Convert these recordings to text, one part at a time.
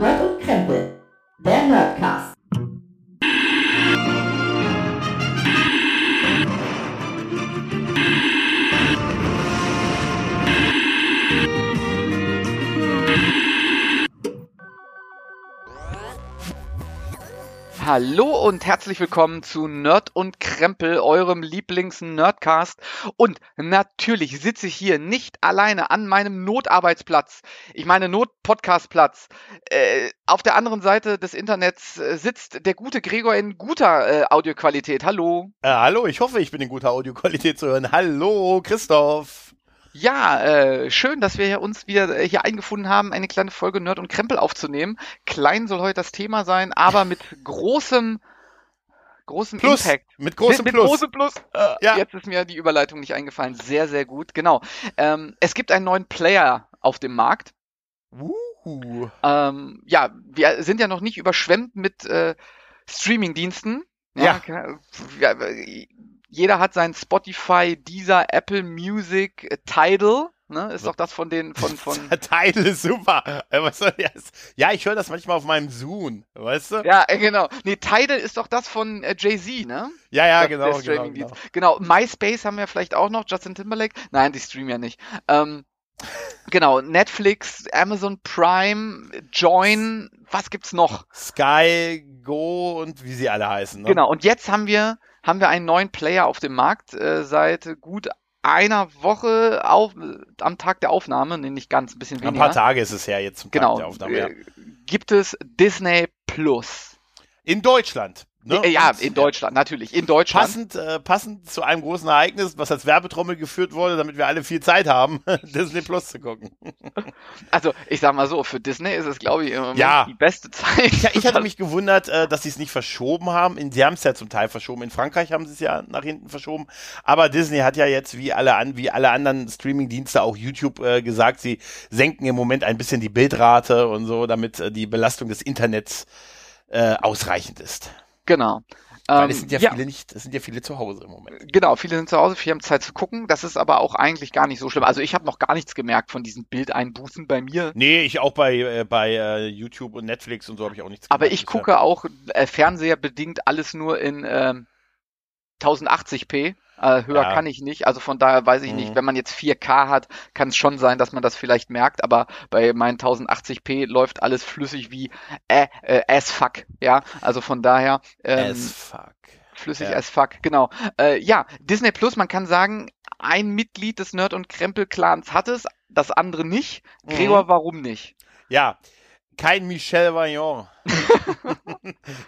Nerd und Krempel, Hallo und herzlich willkommen zu Nerd und Krempel, eurem Lieblings-Nerdcast. Und natürlich sitze ich hier nicht alleine an meinem Notarbeitsplatz. Ich meine Not-Podcastplatz. Äh, auf der anderen Seite des Internets äh, sitzt der gute Gregor in guter äh, Audioqualität. Hallo. Äh, hallo, ich hoffe, ich bin in guter Audioqualität zu hören. Hallo, Christoph. Ja, äh, schön, dass wir uns wieder äh, hier eingefunden haben, eine kleine Folge Nerd und Krempel aufzunehmen. Klein soll heute das Thema sein, aber mit großem, großem Plus, Impact. mit großem mit, Plus. Mit großem Plus. Äh, Ja. Jetzt ist mir die Überleitung nicht eingefallen. Sehr, sehr gut. Genau. Ähm, es gibt einen neuen Player auf dem Markt. Uh, Ähm, ja, wir sind ja noch nicht überschwemmt mit äh, Streaming-Diensten. Ja. ja. Jeder hat sein Spotify, Deezer, Apple Music, äh, Tidal. Ne? Ist doch das von den, von, von. Teil ist super. Äh? Ja, ich höre das manchmal auf meinem Zoom, weißt du? Ja, äh, genau. Nee, Tidal ist doch das von äh, Jay-Z, ne? Ja, ja, genau, genau, genau. Genau, MySpace haben wir vielleicht auch noch, Justin Timberlake. Nein, die streamen ja nicht. Ähm, genau, Netflix, Amazon Prime, Join, was gibt's noch? Sky, Go und wie sie alle heißen. Ne? Genau, und jetzt haben wir, haben wir einen neuen Player auf dem Markt äh, seit gut einer Woche auf, am Tag der Aufnahme, nee, nicht ganz, ein bisschen Ein weniger. paar Tage ist es her jetzt zum genau, Tag der Aufnahme. Ja. äh, gibt es Disney Plus. In Deutschland. Ne? Äh, ja, in Deutschland, natürlich, in Deutschland. Passend, äh, passend zu einem großen Ereignis, was als Werbetrommel geführt wurde, damit wir alle viel Zeit haben, Disney Plus zu gucken. Also, ich sag mal so, für Disney ist es, glaube ich, Ja. die beste Zeit. Ja, ich hatte mich gewundert, äh, dass sie es nicht verschoben haben. In, sie haben es ja zum Teil verschoben. In Frankreich haben sie es ja nach hinten verschoben. Aber Disney hat ja jetzt wie alle an, wie alle anderen Streaming-Dienste, auch YouTube, äh, gesagt, sie senken im Moment ein bisschen die Bildrate und so, damit äh, die Belastung des Internets äh, ausreichend ist. Genau. Weil Ähm, es sind ja, ja, viele nicht, es sind ja viele zu Hause im Moment. genau, viele sind zu Hause, viele haben Zeit zu gucken. Das ist aber auch eigentlich gar nicht so schlimm. Also ich habe noch gar nichts gemerkt von diesen Bildeinbußen bei mir. Nee, ich auch bei, äh, bei äh, YouTube und Netflix und so habe ich auch nichts Aber gemerkt ich bisher. gucke auch äh, fernseherbedingt alles nur in ähm, 1080p. Äh, höher Ja. kann ich nicht. Also von daher weiß ich nicht, Mhm. wenn man jetzt 4K hat, kann es schon sein, dass man das vielleicht merkt. Aber bei meinen 1080p läuft alles flüssig wie äh, äh, as fuck. Ja, also von daher ähm, As fuck. flüssig Ja. as fuck. Genau. Äh, ja, Disney Plus. Man kann sagen, ein Mitglied des Nerd und Krempel Clans hat es, das andere nicht. Mhm. Gregor, warum nicht? Ja, kein Michel Vaillant.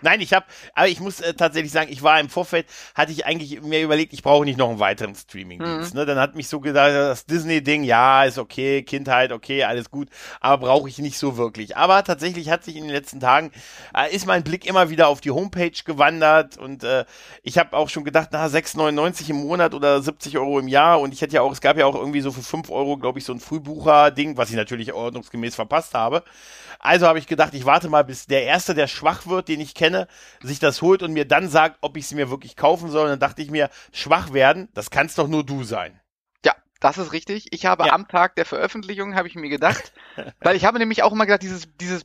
Nein, ich habe, aber ich muss äh, tatsächlich sagen, ich war im Vorfeld, hatte ich eigentlich mir überlegt, ich brauche nicht noch einen weiteren Streamingdienst. Mhm. Ne? Dann hat mich so gedacht, das Disney-Ding, ja, ist okay, Kindheit, okay, alles gut, aber brauche ich nicht so wirklich. Aber tatsächlich hat sich in den letzten Tagen, äh, ist mein Blick immer wieder auf die Homepage gewandert und äh, ich habe auch schon gedacht, na, 6,99 im Monat oder 70 Euro im Jahr und ich hätte ja auch, es gab ja auch irgendwie so für 5 Euro, glaube ich, so ein Frühbucher-Ding, was ich natürlich ordnungsgemäß verpasst habe. Also habe ich gedacht, ich warte mal, bis der Erste, der schwach wird, den ich kenne, sich das holt und mir dann sagt, ob ich sie mir wirklich kaufen soll. Und dann dachte ich mir, schwach werden, das kannst doch nur du sein. Ja, das ist richtig. Ich habe Ja. am Tag der Veröffentlichung, habe ich mir gedacht, weil ich habe nämlich auch immer gedacht, dieses, dieses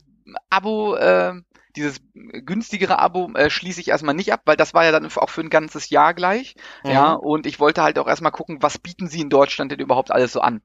Abo, äh, dieses günstigere Abo äh, schließe ich erstmal nicht ab, weil das war ja dann auch für ein ganzes Jahr gleich. Ja, Mhm. und ich wollte halt auch erstmal gucken, was bieten sie in Deutschland denn überhaupt alles so an.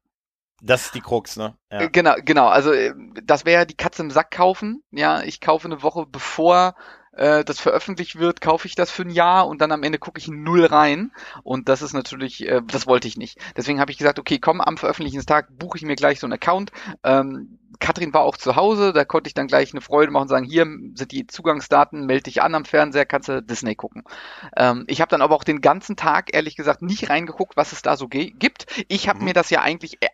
Das ist die Krux, ne? Ja. Äh, Genau, genau. Also äh, das wäre ja die Katze im Sack kaufen. Ja, ich kaufe eine Woche bevor äh, das veröffentlicht wird, kaufe ich das für ein Jahr und dann am Ende gucke ich null rein. Und das ist natürlich, äh, das wollte ich nicht. Deswegen habe ich gesagt, okay, komm, am Veröffentlichungstag buche ich mir gleich so einen Account. Ähm, Katrin war auch zu Hause, da konnte ich dann gleich eine Freude machen und sagen, hier sind die Zugangsdaten, melde dich an am Fernseher, kannst du Disney gucken. Ähm, ich habe dann aber auch den ganzen Tag, ehrlich gesagt, nicht reingeguckt, was es da so gibt. Ich habe Mhm. mir das ja eigentlich äh,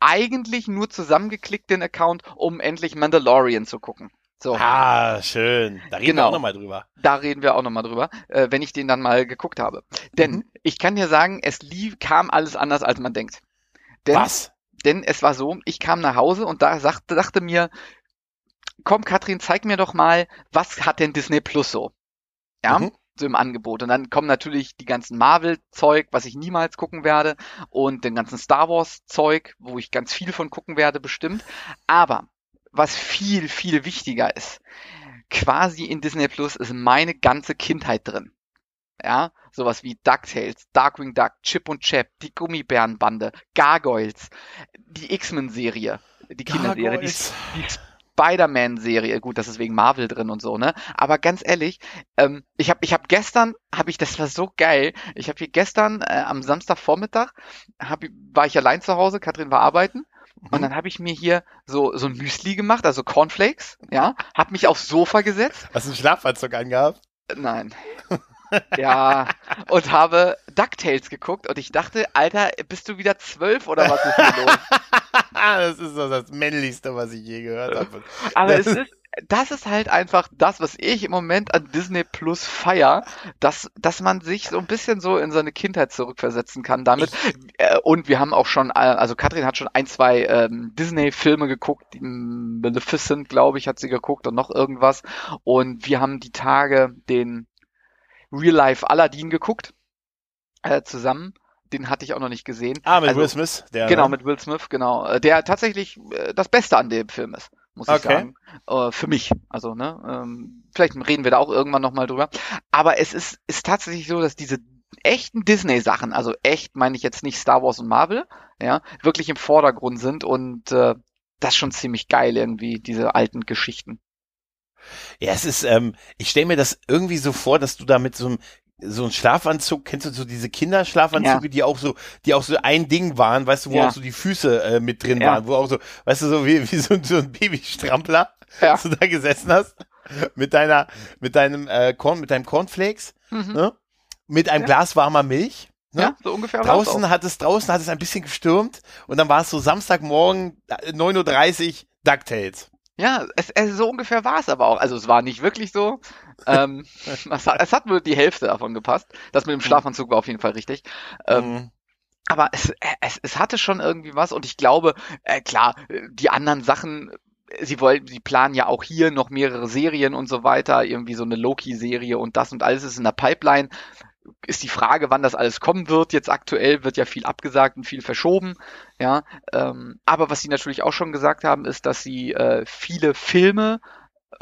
eigentlich nur zusammengeklickt, den Account, um endlich Mandalorian zu gucken. So, Ah, schön. Da reden Genau. wir auch nochmal drüber. da reden wir auch nochmal drüber, äh, wenn ich den dann mal geguckt habe. Denn Mhm. ich kann dir sagen, es lief, kam alles anders, als man denkt. Denn, Was? denn es war so, ich kam nach Hause und da sagte, dachte mir, komm Katrin, zeig mir doch mal, was hat denn Disney Plus so? Ja, Mhm. So im Angebot. Und dann kommen natürlich die ganzen Marvel-Zeug, was ich niemals gucken werde, und den ganzen Star Wars-Zeug, wo ich ganz viel von gucken werde, bestimmt. Aber was viel, viel wichtiger ist. Quasi in Disney Plus ist meine ganze Kindheit drin. Ja, sowas wie DuckTales, Darkwing Duck, Chip und Chap, die Gummibärenbande, Gargoyles, die X-Men-Serie, die Kinderserie, die, die Spider-Man-Serie, gut, das ist wegen Marvel drin und so, ne? Aber ganz ehrlich, ähm, ich habe ich hab gestern, habe ich, das war so geil, ich habe hier gestern äh, am Samstagvormittag, hab, war ich allein zu Hause, Katrin war arbeiten und dann habe ich mir hier so, so ein Müsli gemacht, also Cornflakes, ja, habe mich aufs Sofa gesetzt. Hast du einen Schlafanzug angehabt? Nein. ja, und habe DuckTales geguckt und ich dachte, Alter, bist du wieder zwölf oder was ist hier los? das ist so das Männlichste, was ich je gehört habe. Aber es ist, das ist halt einfach das, was ich im Moment an Disney Plus feier, dass, dass man sich so ein bisschen so in seine Kindheit zurückversetzen kann damit. Äh, und wir haben auch schon, äh, also Katrin hat schon ein, zwei ähm, Disney-Filme geguckt, die Maleficent, glaube ich, hat sie geguckt und noch irgendwas. Und wir haben die Tage den Real Life Aladdin geguckt, äh, zusammen. Den hatte ich auch noch nicht gesehen. Ah, mit also, Will Smith, der. Genau, ne? mit Will Smith, genau. Äh, der tatsächlich äh, das Beste an dem Film ist, muss okay. ich sagen. Äh, für mich. Also, ne, ähm, vielleicht reden wir da auch irgendwann nochmal drüber. Aber es ist, ist tatsächlich so, dass diese echten Disney-Sachen, also echt meine ich jetzt nicht Star Wars und Marvel, ja, wirklich im Vordergrund sind und äh, das ist schon ziemlich geil irgendwie, diese alten Geschichten. Ja, es ist, ähm, ich stelle mir das irgendwie so vor, dass du da mit so einem so ein Schlafanzug, kennst du so diese Kinderschlafanzüge, ja. die auch so, die auch so ein Ding waren, weißt du, wo ja. auch so die Füße äh, mit drin ja. waren, wo auch so, weißt du, so wie, wie so, so ein Babystrampler, ja. dass du da gesessen hast, mit deiner, mit deinem äh, Korn, mit deinem Cornflakes, mhm. ne? mit einem Glas warmer Milch. Ne? Ja, so ungefähr. Draußen hat es, draußen hat es ein bisschen gestürmt und dann war es so Samstagmorgen 9.30 Uhr DuckTales. Ja, es, es, so ungefähr war es aber auch. Also es war nicht wirklich so. Ähm, es, hat, es hat nur die Hälfte davon gepasst. Das mit dem mhm. Schlafanzug war auf jeden Fall richtig. Ähm, mhm. Aber es, es, es hatte schon irgendwie was und ich glaube, äh, klar, die anderen Sachen, sie wollen, sie planen ja auch hier noch mehrere Serien und so weiter, irgendwie so eine Loki-Serie und das und alles ist in der Pipeline ist die Frage, wann das alles kommen wird. Jetzt aktuell wird ja viel abgesagt und viel verschoben. Ja, ähm, aber was sie natürlich auch schon gesagt haben, ist, dass sie äh, viele Filme äh,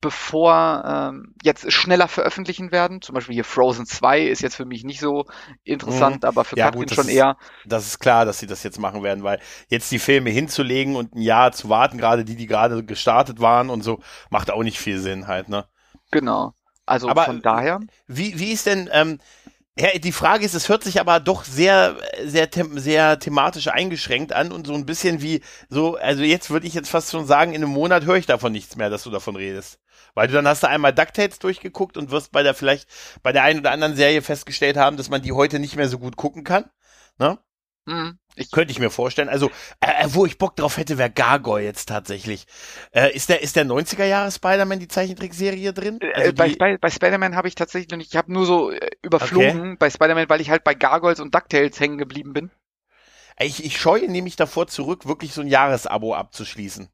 bevor ähm, jetzt schneller veröffentlichen werden. Zum Beispiel hier Frozen 2 ist jetzt für mich nicht so interessant, mhm. aber für ja, Katrin gut, schon ist, eher. Das ist klar, dass sie das jetzt machen werden, weil jetzt die Filme hinzulegen und ein Jahr zu warten, gerade die, die gerade gestartet waren und so, macht auch nicht viel Sinn halt, ne? Genau. Also aber von daher. Wie, wie ist denn, ähm, ja, die Frage ist, es hört sich aber doch sehr, sehr, sehr thematisch eingeschränkt an und so ein bisschen wie so, also jetzt würde ich jetzt fast schon sagen, in einem Monat höre ich davon nichts mehr, dass du davon redest. Weil du dann hast du einmal DuckTales durchgeguckt und wirst bei der vielleicht bei der einen oder anderen Serie festgestellt haben, dass man die heute nicht mehr so gut gucken kann. Ne? Mhm. Ich könnte ich mir vorstellen. Also, äh, äh wo ich Bock drauf hätte, wäre Gargoyle jetzt tatsächlich. Äh, ist der ist der 90er Jahre Spider-Man die Zeichentrickserie drin? Äh, also bei, bei, bei Spider-Man habe ich tatsächlich noch nicht, ich habe nur so äh, überflogen okay. bei Spider-Man, weil ich halt bei Gargoyles und DuckTales hängen geblieben bin. Ich, ich scheue nämlich davor zurück, wirklich so ein Jahresabo abzuschließen.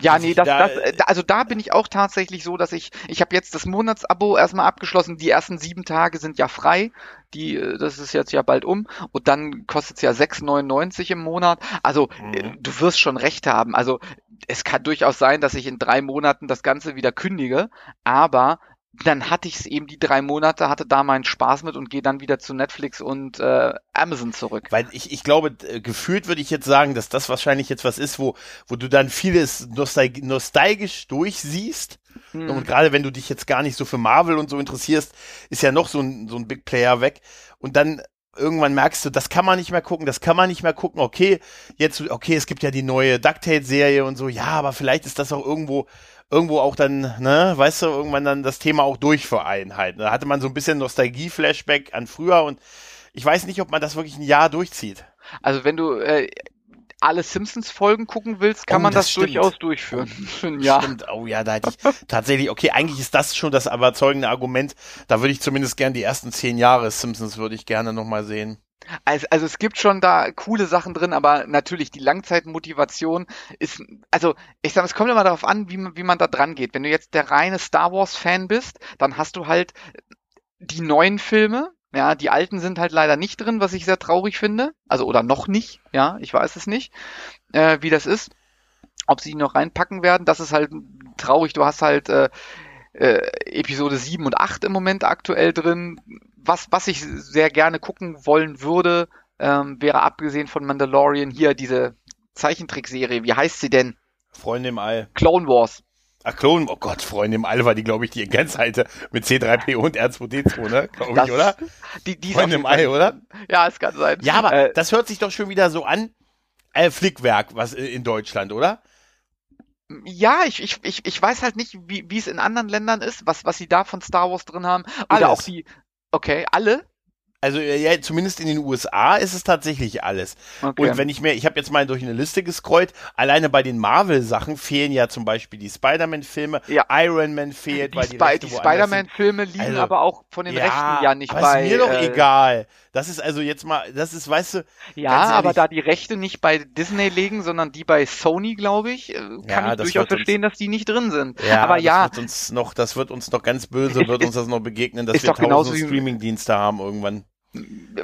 Ja, nee, das, da, das, also da bin ich auch tatsächlich so, dass ich, ich habe jetzt das Monatsabo erstmal abgeschlossen. Die ersten sieben Tage sind ja frei. Die, äh, das ist jetzt ja bald um. Und dann kostet es ja 6,99 im Monat. Also äh, mhm. du wirst schon recht haben. Also es kann durchaus sein, dass ich in drei Monaten das Ganze wieder kündige. Aber dann hatte ich es eben die drei Monate, hatte da meinen Spaß mit und gehe dann wieder zu Netflix und äh, Amazon zurück. Weil ich, ich glaube, gefühlt würde ich jetzt sagen, dass das wahrscheinlich jetzt was ist, wo, wo du dann vieles nostalg nostalgisch durchsiehst. Hm. Und gerade wenn du dich jetzt gar nicht so für Marvel und so interessierst, ist ja noch so ein, so ein Big Player weg. Und dann irgendwann merkst du, das kann man nicht mehr gucken, das kann man nicht mehr gucken. Okay, jetzt, okay, es gibt ja die neue DuckTales-Serie und so. Ja, aber vielleicht ist das auch irgendwo irgendwo auch dann, ne, weißt du, irgendwann dann das Thema auch durchvereinen halt. Da hatte man so ein bisschen Nostalgie-Flashback an früher und ich weiß nicht, ob man das wirklich ein Jahr durchzieht. Also wenn du äh, alle Simpsons-Folgen gucken willst, kann oh, man das, das durchaus durchführen. Ein Jahr. Stimmt, oh ja, da hätte ich tatsächlich, okay, eigentlich ist das schon das überzeugende Argument. Da würde ich zumindest gern die ersten zehn Jahre Simpsons würde ich gerne nochmal sehen. Also, also es gibt schon da coole Sachen drin, aber natürlich die Langzeitmotivation ist, also ich sag, es kommt immer darauf an, wie man, wie man da dran geht. Wenn du jetzt der reine Star Wars Fan bist, dann hast du halt die neuen Filme, ja, die alten sind halt leider nicht drin, was ich sehr traurig finde. Also oder noch nicht, ja, ich weiß es nicht, äh, wie das ist. ob sie die noch reinpacken werden. Das ist halt traurig. Du hast halt äh, äh, Episode 7 und 8 im Moment aktuell drin. Was, was ich sehr gerne gucken wollen würde, ähm, wäre abgesehen von Mandalorian hier diese Zeichentrickserie. Wie heißt sie denn? Freunde im All. Clone Wars. Ach, Clone, oh Gott, Freunde im All war die, glaube ich, die Grenzhalte mit C3PO und R2D2, ne? Glaube ich, oder? Die, die Freunde im All, oder? Ja, es kann sein. Ja, aber Äh, das hört sich doch schon wieder so an. Äh, Flickwerk, was äh, in Deutschland, oder? Ja, ich, ich, ich, ich weiß halt nicht, wie, wie es in anderen Ländern ist, was, was sie da von Star Wars drin haben. Oder Alles. auch die. Okay, alle? Also äh, ja, zumindest in den USA ist es tatsächlich alles. Okay. Und wenn ich mir, ich habe jetzt mal durch eine Liste gescrollt, alleine bei den Marvel-Sachen fehlen ja zum Beispiel die Spider-Man-Filme, Ja. Iron Man fehlt, die, weil die, Rechte die. Spider-Man-Filme liegen Also, aber auch von den Rechten ja nicht aber bei. ist mir doch äh, egal. Das ist also jetzt mal, das ist, weißt du, Ja, aber da die Rechte nicht bei Disney liegen, sondern die bei Sony, glaube ich, äh, kann Ja, ich das durchaus wird uns- verstehen, dass die nicht drin sind. ja, aber das ja, wird uns noch, das wird uns noch ganz böse, Ist- wird uns das noch begegnen, dass wir tausend Streaming-Dienste haben irgendwann.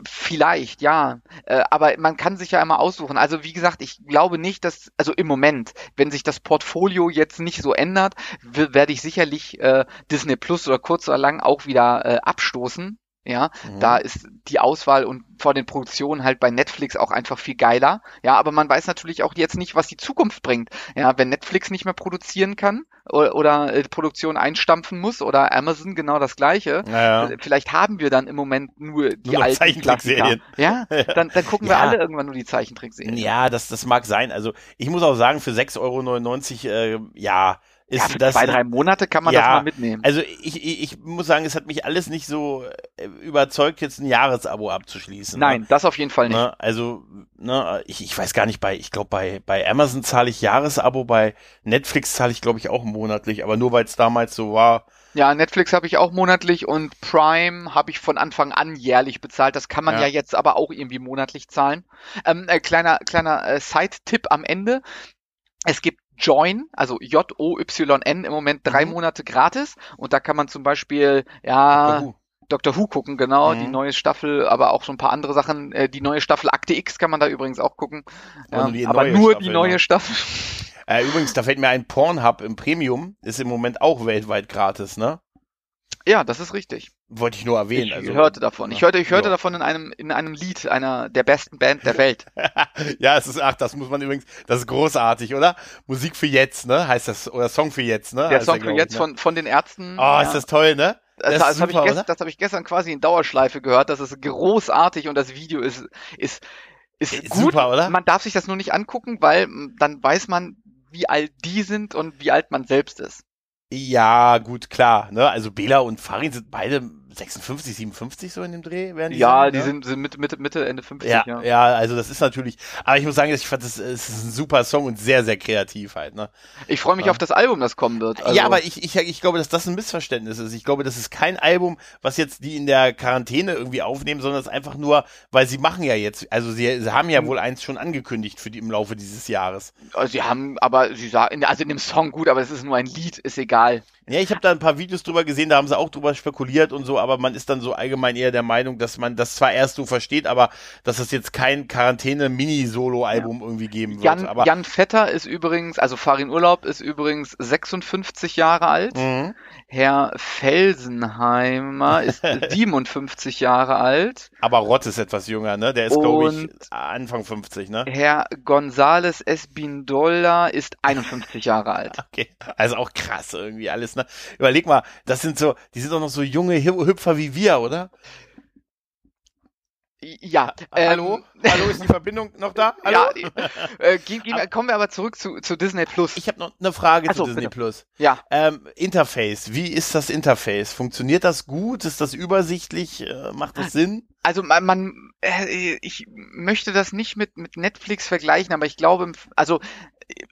Vielleicht, ja. Äh, aber man kann sich ja immer aussuchen. Also wie gesagt, ich glaube nicht, dass, also im Moment, wenn sich das Portfolio jetzt nicht so ändert, werde ich sicherlich äh, Disney Plus oder kurz oder lang auch wieder äh, abstoßen. Ja, Mhm. da ist die Auswahl und vor den Produktionen halt bei Netflix auch einfach viel geiler. Ja, aber man weiß natürlich auch jetzt nicht, was die Zukunft bringt. Ja, wenn Netflix nicht mehr produzieren kann oder, oder äh, Produktion einstampfen muss oder Amazon genau das gleiche, Naja. äh, Vielleicht haben wir dann im Moment nur die Nur alten Zeichentrickserien. Ja, dann, dann gucken wir Ja. alle irgendwann nur die Zeichentrickserien. Ja, das, das mag sein. Also ich muss auch sagen, für 6,99 Euro, äh, ja, ist Ja, das. zwei, drei Monate kann man Ja, das mal mitnehmen. Also ich, ich, ich muss sagen, es hat mich alles nicht so äh, überzeugt, jetzt ein Jahresabo abzuschließen. Nein, das auf jeden Fall Ne? nicht. Ne? Also, ne, ich, ich weiß gar nicht, bei, ich glaube, bei, bei Amazon zahle ich Jahresabo, bei Netflix zahle ich, glaube ich, auch monatlich, aber nur weil es damals so war. Ja, Netflix habe ich auch monatlich und Prime habe ich von Anfang an jährlich bezahlt. Das kann man Ja. ja, jetzt aber auch irgendwie monatlich zahlen. Ähm, äh, kleiner kleiner äh, Side-Tipp am Ende. Es gibt Join, also J-O-Y-N im Moment drei Mhm. Monate gratis und da kann man zum Beispiel, ja, Dr. Who. Gucken, genau, Mhm. die neue Staffel, aber auch so ein paar andere Sachen. Äh, die neue Staffel Akte X kann man da übrigens auch gucken. Aber Ja, nur die aber neue nur Staffel, die neue ne? Staffel. Äh, übrigens, da fällt mir ein Pornhub im Premium, ist im Moment auch weltweit gratis, ne? Ja, das ist richtig. Wollte ich nur erwähnen. Ich also, hörte davon. Ich hörte, ich hörte Ja. davon in einem, in einem Lied einer der besten Band der Welt. ja, es ist, ach, das muss man übrigens, das ist großartig, oder? Musik für jetzt, ne? Heißt das, oder Song für jetzt, ne? Der heißt Song er, für jetzt ich, ne? von, von den Ärzten. Oh, ja. ist das toll, ne? Das, ist das habe ich, gest, das hab ich gestern quasi in Dauerschleife gehört. Das ist großartig und das Video ist, ist, ist Ist gut. super, oder? Man darf sich das nur nicht angucken, weil dann weiß man, wie alt die sind und wie alt man selbst ist. Ja, gut, klar, ne? Also Bela und Farin sind beide 56, 57 so in dem Dreh, werden die ja, sein, die ne? sind, sind Mitte, Mitte, Mitte, Ende 50, Ja, ja. ja, also das ist natürlich, aber ich muss sagen, ich fand, das, es ist ein super Song und sehr, sehr kreativ halt, ne? Ich freue mich Ja. auf das Album, das kommen wird. Also, ja, aber ich, ich, ich glaube, dass das ein Missverständnis ist. Ich glaube, das ist kein Album, was jetzt die in der Quarantäne irgendwie aufnehmen, sondern es ist einfach nur, weil sie machen ja jetzt, also sie, sie haben ja wohl eins schon angekündigt für die im Laufe dieses Jahres. Also sie haben, aber sie sagen, also in dem Song gut, aber es ist nur ein Lied, ist egal. Ja, ich habe da ein paar Videos drüber gesehen, da haben sie auch drüber spekuliert und so, aber man ist dann so allgemein eher der Meinung, dass man das zwar erst so versteht, aber dass es jetzt kein Quarantäne-Mini-Solo-Album irgendwie geben wird. Jan, aber Jan Vetter ist übrigens, also Farin Urlaub ist übrigens 56 Jahre alt. Mhm. Herr Felsenheimer ist 57 Jahre alt. aber Rott ist etwas jünger, ne? Der ist, glaube ich, Anfang 50, ne? Herr González Espindola ist 51 Jahre alt. Okay, also auch krass irgendwie alles, ne? Überleg mal, das sind so, die sind doch noch so junge Hü- Hüpfer wie wir, oder? Ja. ähm, Hallo? Hallo, ist die Verbindung noch da? Hallo? Ja, äh, gehen, gehen, kommen wir aber zurück zu, zu Disney Plus. Ich habe noch eine Frage Ach so, zu Disney bitte. Plus. ja, Ähm, Interface, wie ist das Interface? Funktioniert das gut? Ist das übersichtlich? Äh, macht das Sinn? also man, man äh, ich möchte das nicht mit, mit Netflix vergleichen, aber ich glaube, also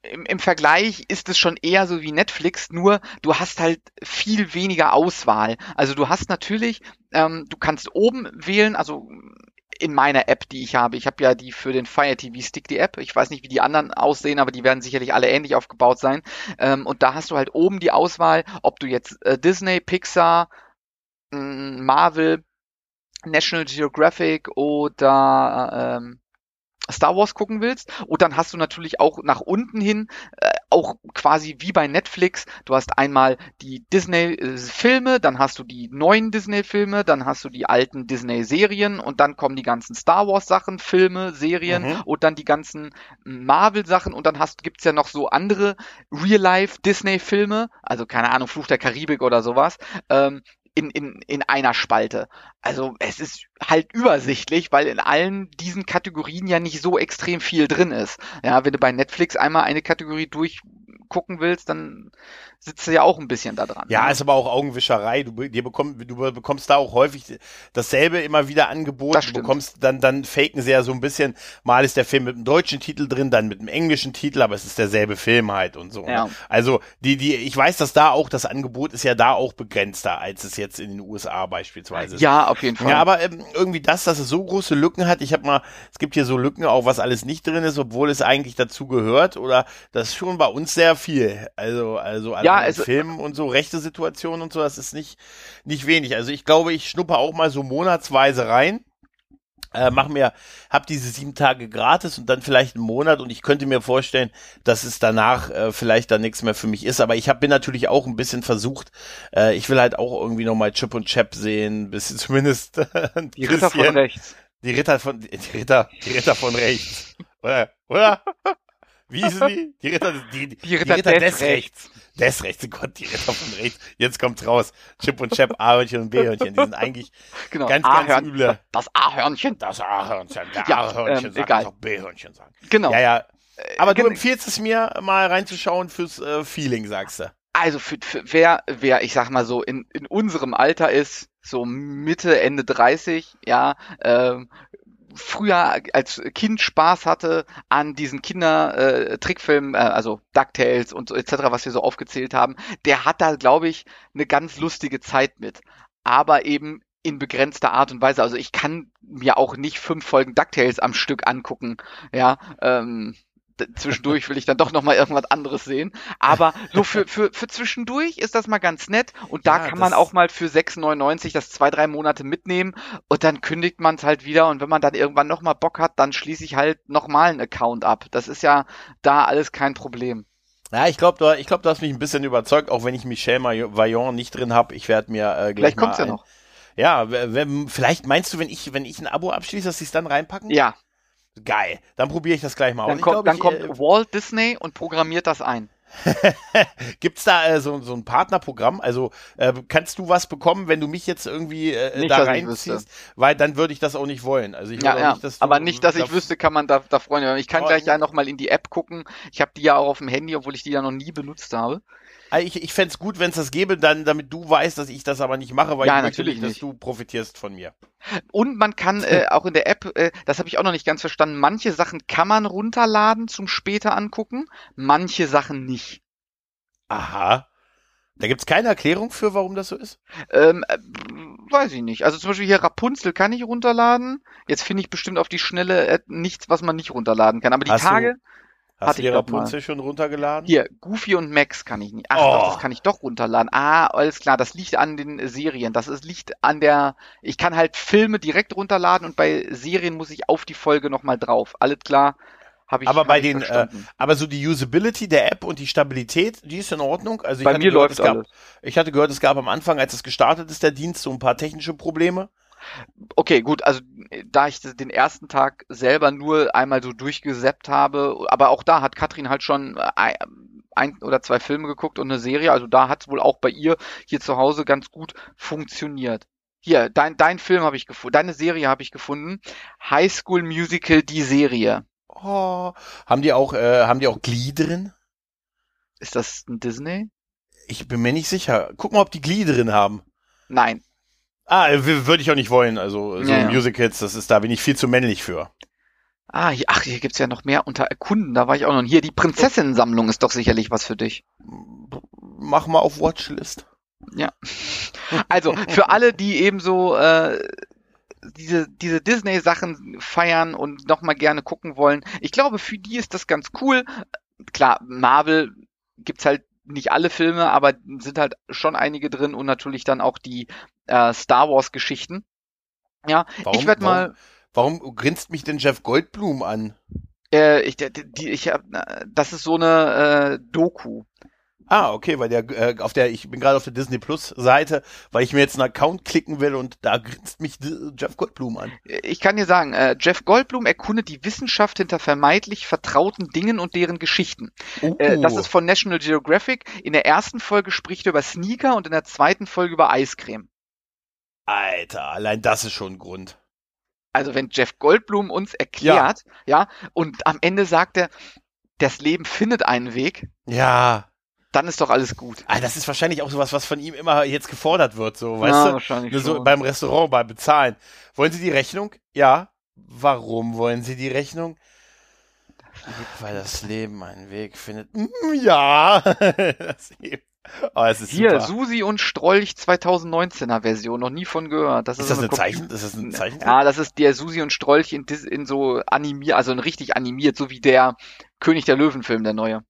im, im Vergleich ist es schon eher so wie Netflix, nur du hast halt viel weniger Auswahl. Also du hast natürlich, ähm, du kannst oben wählen, also in meiner App, die ich habe. Ich habe ja die für den Fire TV Stick, die App. Ich weiß nicht, wie die anderen aussehen, aber die werden sicherlich alle ähnlich aufgebaut sein. Ähm, und da hast du halt oben die Auswahl, ob du jetzt äh, Disney, Pixar, mh, Marvel, National Geographic oder ähm, Star Wars gucken willst. Und dann hast du natürlich auch nach unten hin äh, auch quasi wie bei Netflix. Du hast einmal die Disney-Filme, dann hast du die neuen Disney-Filme, dann hast du die alten Disney-Serien und dann kommen die ganzen Star Wars-Sachen, Filme, Serien Mhm. und dann die ganzen Marvel-Sachen und dann hast, gibt's ja noch so andere Real-Life-Disney-Filme, also keine Ahnung, Fluch der Karibik oder sowas, ähm, in, in, in einer Spalte. Also es ist halt übersichtlich, weil in allen diesen Kategorien ja nicht so extrem viel drin ist. Ja, wenn du bei Netflix einmal eine Kategorie durchgucken willst, dann sitzt du ja auch ein bisschen da dran. Ja, ne? ist aber auch Augenwischerei. Du, bekomm, du bekommst da auch häufig dasselbe immer wieder angeboten. Das Du bekommst dann, dann faken sie ja so ein bisschen. Mal ist der Film mit einem deutschen Titel drin, dann mit einem englischen Titel, aber es ist derselbe Film halt und so. Ja. Ne? Also die, die, ich weiß, dass da auch das Angebot ist ja da auch begrenzter, als es jetzt in den USA beispielsweise ist. ja, auf jeden Fall. Ja, aber ähm, irgendwie das, dass es so große Lücken hat. Ich habe mal, es gibt hier so Lücken, auch was alles nicht drin ist, obwohl es eigentlich dazu gehört. Oder das ist schon bei uns sehr viel. Also, also an Ja, es- Filmen und so rechte Situationen und so, das ist nicht nicht wenig. Also ich glaube, ich schnuppe auch mal so monatsweise rein. Äh, mach mir, hab diese sieben Tage gratis und dann vielleicht einen Monat und ich könnte mir vorstellen, dass es danach äh, vielleicht dann nichts mehr für mich ist. Aber ich hab, bin natürlich auch ein bisschen versucht. Äh, ich will halt auch irgendwie nochmal Chip und Chap sehen, bisschen zumindest ein die Ritter von rechts. Die Ritter von, die Ritter, die Ritter von rechts. Oder? Oder? Wie hießen die? Die Ritter, die, die, Die Ritter des Rechts. Des Rechts, oh Gott, die Ritter von rechts. Jetzt kommt's raus. Chip und Chap, A-Hörnchen und B-Hörnchen. Die sind eigentlich Genau. ganz, ganz üble. Das A-Hörnchen. Das A-Hörnchen, der Ja, A-Hörnchen ähm, sagt, auch B-Hörnchen sagen. Genau. Ja, ja. Aber du empfiehlst es mir, mal reinzuschauen fürs äh, Feeling, sagst du. Also für, für wer, wer, ich sag mal so, in, in unserem Alter ist, so Mitte, Ende 30, ja, ähm, früher als Kind Spaß hatte an diesen Kinder äh, äh, also DuckTales und so etc., was wir so aufgezählt haben, der hat da, glaube ich, eine ganz lustige Zeit mit. Aber eben in begrenzter Art und Weise. Also ich kann mir auch nicht fünf Folgen DuckTales am Stück angucken, ja, ähm, zwischendurch will ich dann doch noch mal irgendwas anderes sehen. Aber so für, für, für zwischendurch ist das mal ganz nett. Und da Ja, kann man auch mal für 6,99 das zwei, drei Monate mitnehmen und dann kündigt man es halt wieder. Und wenn man dann irgendwann noch mal Bock hat, dann schließe ich halt noch mal einen Account ab. Das ist ja da alles kein Problem. Ja, ich glaube, du, ich glaub, du hast mich ein bisschen überzeugt, auch wenn ich Michel Vaillant nicht drin habe. Ich werde mir äh, gleich Vielleicht kommt's ja noch. Ja, vielleicht meinst du, wenn ich, wenn ich ein Abo abschließe, dass sie es dann reinpacken? Ja, Geil. Dann probiere ich das gleich mal aus. dann, kommt, glaub, dann ich, kommt äh, Walt Disney und programmiert das ein. Gibt's da äh, so, so ein Partnerprogramm? Also äh, kannst du was bekommen, wenn du mich jetzt irgendwie äh, Nicht, da reinziehst? Weil dann würde ich das auch nicht wollen. Also ich Ja, auch ja. nicht, dass aber nicht, dass ich wüsste, kann man da, da freuen. Ich kann Oh, gleich ja. ja noch mal in die App gucken. Ich habe die ja auch auf dem Handy, obwohl ich die ja noch nie benutzt habe. Also Ich, ich fänd's gut, wenn es das gäbe, dann, damit du weißt, dass ich das aber nicht mache, weil Ja, ich möchte natürlich nicht, dass nicht. du profitierst von mir. Und man kann äh, auch in der App, äh, das habe ich auch noch nicht ganz verstanden, manche Sachen kann man runterladen zum später angucken, manche Sachen nicht. Aha. Da gibt's keine Erklärung für, warum das so ist? Ähm, äh, weiß ich nicht. Also zum Beispiel hier Rapunzel kann ich runterladen. Jetzt finde ich bestimmt auf die Schnelle äh, nichts, was man nicht runterladen kann. Aber die Hast du- Tage, Hast du die. Rapunzel schon runtergeladen? hier, Goofy und Max kann ich nicht. Ach Oh. doch, das kann ich doch runterladen. Ah, alles klar, das liegt an den Serien. Das ist, liegt an der, ich kann halt Filme direkt runterladen und bei Serien muss ich auf die Folge nochmal drauf. Alles klar, habe ich Aber hab bei den, äh. Aber so die Usability der App und die Stabilität, die ist in Ordnung. Also ich Bei mir gehört, läuft es gab, alles. Ich hatte gehört, es gab am Anfang, als es gestartet ist, der Dienst, so ein paar technische Probleme. Okay, gut, also äh, da ich den ersten Tag selber nur einmal so durchgesappt habe, aber auch da hat Katrin halt schon äh, ein, ein oder zwei Filme geguckt und eine Serie, also da hat es wohl auch bei ihr hier zu Hause ganz gut funktioniert. Hier, dein, dein Film habe ich gefunden, deine Serie habe ich gefunden. High School Musical, die Serie. Oh, haben die auch, äh, haben die auch Glee drin? Ist das ein Disney? Ich bin mir nicht sicher. Guck mal, ob die Glee drin haben. Nein. Ah, äh, würde ich auch nicht wollen. Also so Ja, ja. Musicals, das ist da bin ich viel zu männlich für. Ah, hier, ach, hier gibt's ja noch mehr unter Erkunden, da war ich auch noch. Hier, die Prinzessinnen-Sammlung ist doch sicherlich was für dich. Mach mal auf Watchlist. Ja. Also, für alle, die eben so äh, diese, diese Disney-Sachen feiern und nochmal gerne gucken wollen, ich glaube, für die ist das ganz cool. Klar, Marvel gibt's halt nicht alle Filme, aber sind halt schon einige drin und natürlich dann auch die äh, Star Wars-Geschichten. Ja, Warum, ich werde mal. Warum, warum grinst mich denn Jeff Goldblum an? Äh, ich, die, ich hab, das ist so eine äh, Doku. Ah, okay, weil der äh, auf der ich bin gerade auf der Disney Plus Seite, weil ich mir jetzt einen Account klicken will und da grinst mich Jeff Goldblum an. Ich kann dir sagen, äh, Jeff Goldblum erkundet die Wissenschaft hinter vermeintlich vertrauten Dingen und deren Geschichten. Uh. Äh, das ist von National Geographic. In der ersten Folge spricht er über Sneaker und in der zweiten Folge über Eiscreme. Alter, allein das ist schon ein Grund. Also wenn Jeff Goldblum uns erklärt, ja, ja und am Ende sagt er, das Leben findet einen Weg. Ja dann ist doch alles gut. Ah, das ist wahrscheinlich auch sowas, was von ihm immer jetzt gefordert wird, so, weißt ja, du? Wahrscheinlich Nur so schon. beim Restaurant, beim Bezahlen. Wollen Sie die Rechnung? Ja. Warum wollen Sie die Rechnung? Weil das Leben einen Weg findet. Mm, Ja. das Leben. Oh, es ist Hier, super. Susi und Strolch 2019er Version, noch nie von gehört. Das ist, Ist das so eine Zeichen? Ist das ein Zeichen? Ja, das ist der Susi und Strolch in, in so animiert, also in richtig animiert, so wie der König der Löwen Film, der neue.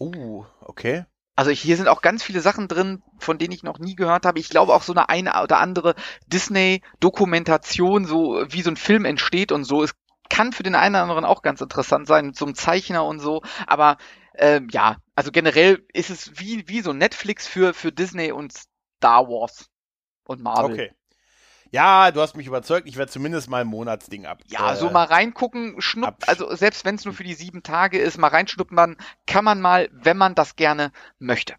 Uh, okay. Also hier sind auch ganz viele Sachen drin, von denen ich noch nie gehört habe. Ich glaube auch so eine eine oder andere Disney-Dokumentation, so wie so ein Film entsteht und so. Es kann für den einen oder anderen auch ganz interessant sein, mit so einem Zeichner und so. Aber ähm, ja, also generell ist es wie, wie so Netflix für, für Disney und Star Wars und Marvel. Okay. Ja, du hast mich überzeugt. Ich werde zumindest mal ein Monatsding ab. Ja, äh, so mal reingucken, schnupp, also selbst wenn es nur für die sieben Tage ist, mal reinschnuppern, kann man mal, wenn man das gerne möchte.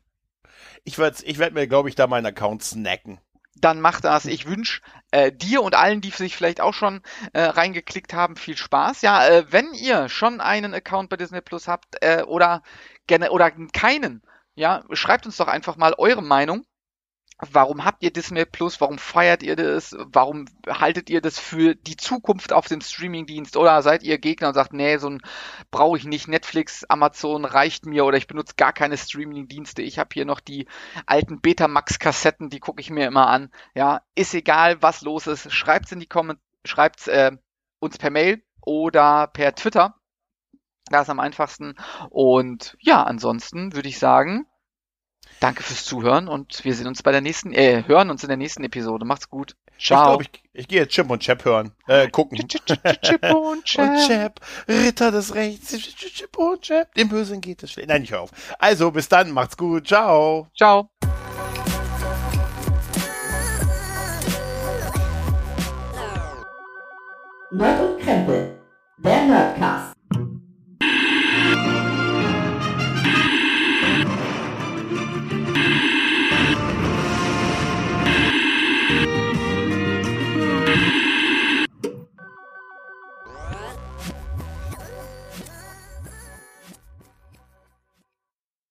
Ich werde ich werd mir, glaube ich, da meinen Account snacken. Dann mach das. Ich wünsche äh, dir und allen, die sich vielleicht auch schon äh, reingeklickt haben, viel Spaß. Ja, äh, wenn ihr schon einen Account bei Disney Plus habt äh, oder gerne oder keinen, ja, schreibt uns doch einfach mal eure Meinung. Warum habt ihr Disney Plus? Warum feiert ihr das? Warum haltet ihr das für die Zukunft auf dem Streamingdienst? Oder seid ihr Gegner und sagt, nee, so ein brauche ich nicht. Netflix, Amazon reicht mir oder ich benutze gar keine Streamingdienste. Ich habe hier noch die alten Betamax-Kassetten, die gucke ich mir immer an. Ja, ist egal, was los ist. Schreibt's in die Kommentare, schreibt's äh, uns per Mail oder per Twitter. Das ist am einfachsten. Und ja, ansonsten würde ich sagen, danke fürs Zuhören und wir sehen uns bei der nächsten, äh, hören uns in der nächsten Episode. Macht's gut. Ich Ciao. glaube, ich, ich gehe jetzt Chip und Chap hören. Äh, gucken. Chip und Und Chap. Chap, Ritter des Rechts, Chip und Chap, dem Bösen geht es schlecht. Nein, ich höre auf. Also, bis dann, macht's gut, ciao. Ciao. Nerd und Krempel. Der Nerdcast.